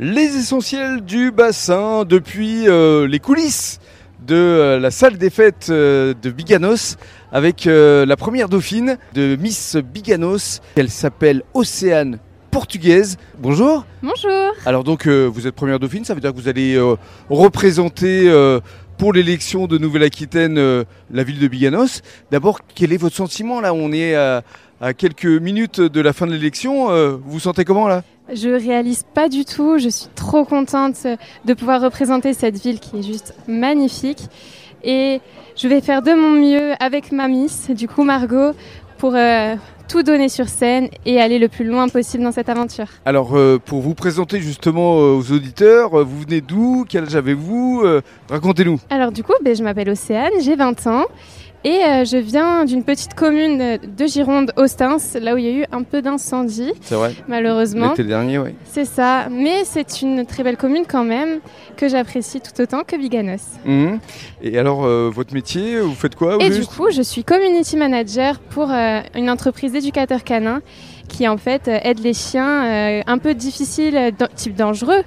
Les essentiels du bassin depuis euh, les coulisses de euh, la salle des fêtes euh, de Biganos avec la première dauphine de Miss Biganos. Elle s'appelle Océane Portugaise. Bonjour. Bonjour. Alors donc vous êtes première dauphine, ça veut dire que vous allez représenter pour l'élection de Nouvelle-Aquitaine euh, la ville de Biganos. D'abord, quel est votre sentiment là? On est à, quelques minutes de la fin de l'élection. Euh, vous vous sentez comment là? Je réalise pas du tout, je suis trop contente de pouvoir représenter cette ville qui est juste magnifique et je vais faire de mon mieux avec ma miss, du coup Margot, pour euh, tout donner sur scène et aller le plus loin possible dans cette aventure. Alors euh, pour vous présenter justement euh, aux auditeurs, vous venez d'où? Quel âge avez-vous? Racontez-nous. Alors du coup, ben, je m'appelle Océane, j'ai 20 ans et euh, je viens d'une petite commune de Gironde, Ostens, là où il y a eu un peu d'incendie, C'est vrai. malheureusement. L'été dernier, oui. C'est ça, mais c'est une très belle commune quand même, que j'apprécie tout autant que Biganos. Mhm. Et alors euh, votre métier, vous faites quoi au Et du coup, je suis community manager pour euh, une entreprise d'éducateurs canins qui en fait aide les chiens un peu difficiles, type dangereux,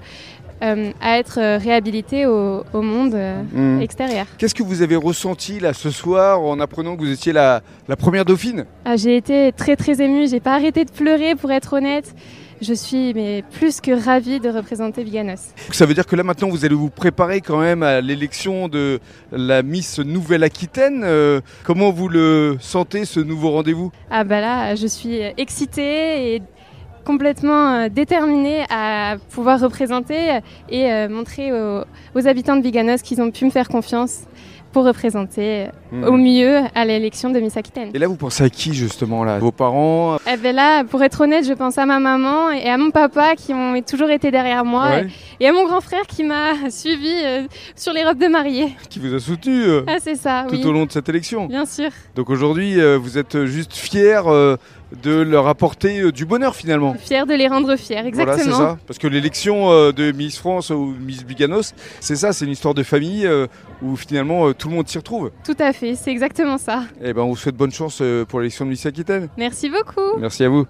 euh, à être euh, réhabilités au, au monde euh, Mhm. extérieur. Qu'est-ce que vous avez ressenti là ce soir en apprenant que vous étiez la, la première dauphine? Ah, j'ai été très très émue, j'ai pas arrêté de pleurer pour être honnête. Je suis mais plus que ravie de représenter Biganos. Ça veut dire que là maintenant vous allez vous préparer quand même à l'élection de la Miss Nouvelle-Aquitaine. Euh, comment vous le sentez ce nouveau rendez-vous? Ah bah là, je suis excitée et complètement euh, déterminée à pouvoir représenter et euh, montrer aux, aux habitants de Biganos qu'ils ont pu me faire confiance pour représenter Mhm. au mieux à l'élection de Miss Aquitaine. Et là vous pensez à qui justement là? Vos parents? Eh ben là, pour être honnête, je pense à ma maman et à mon papa qui ont toujours été derrière moi Ouais, et à mon grand frère qui m'a suivi euh, sur les robes de mariée. qui vous a soutenu euh, Ah c'est ça, tout oui, au long de cette élection bien sûr. Donc aujourd'hui euh, vous êtes juste fiers euh, de leur apporter euh, du bonheur finalement. Fière de les rendre fiers, exactement. Voilà, c'est ça. Parce que l'élection euh, de Miss France ou Miss Biganos, c'est ça, c'est une histoire de famille euh, où finalement tout le monde s'y retrouve. Tout à fait, c'est exactement ça. Et ben on vous souhaite bonne chance pour l'élection de Miss Aquitaine. Merci beaucoup. Merci à vous.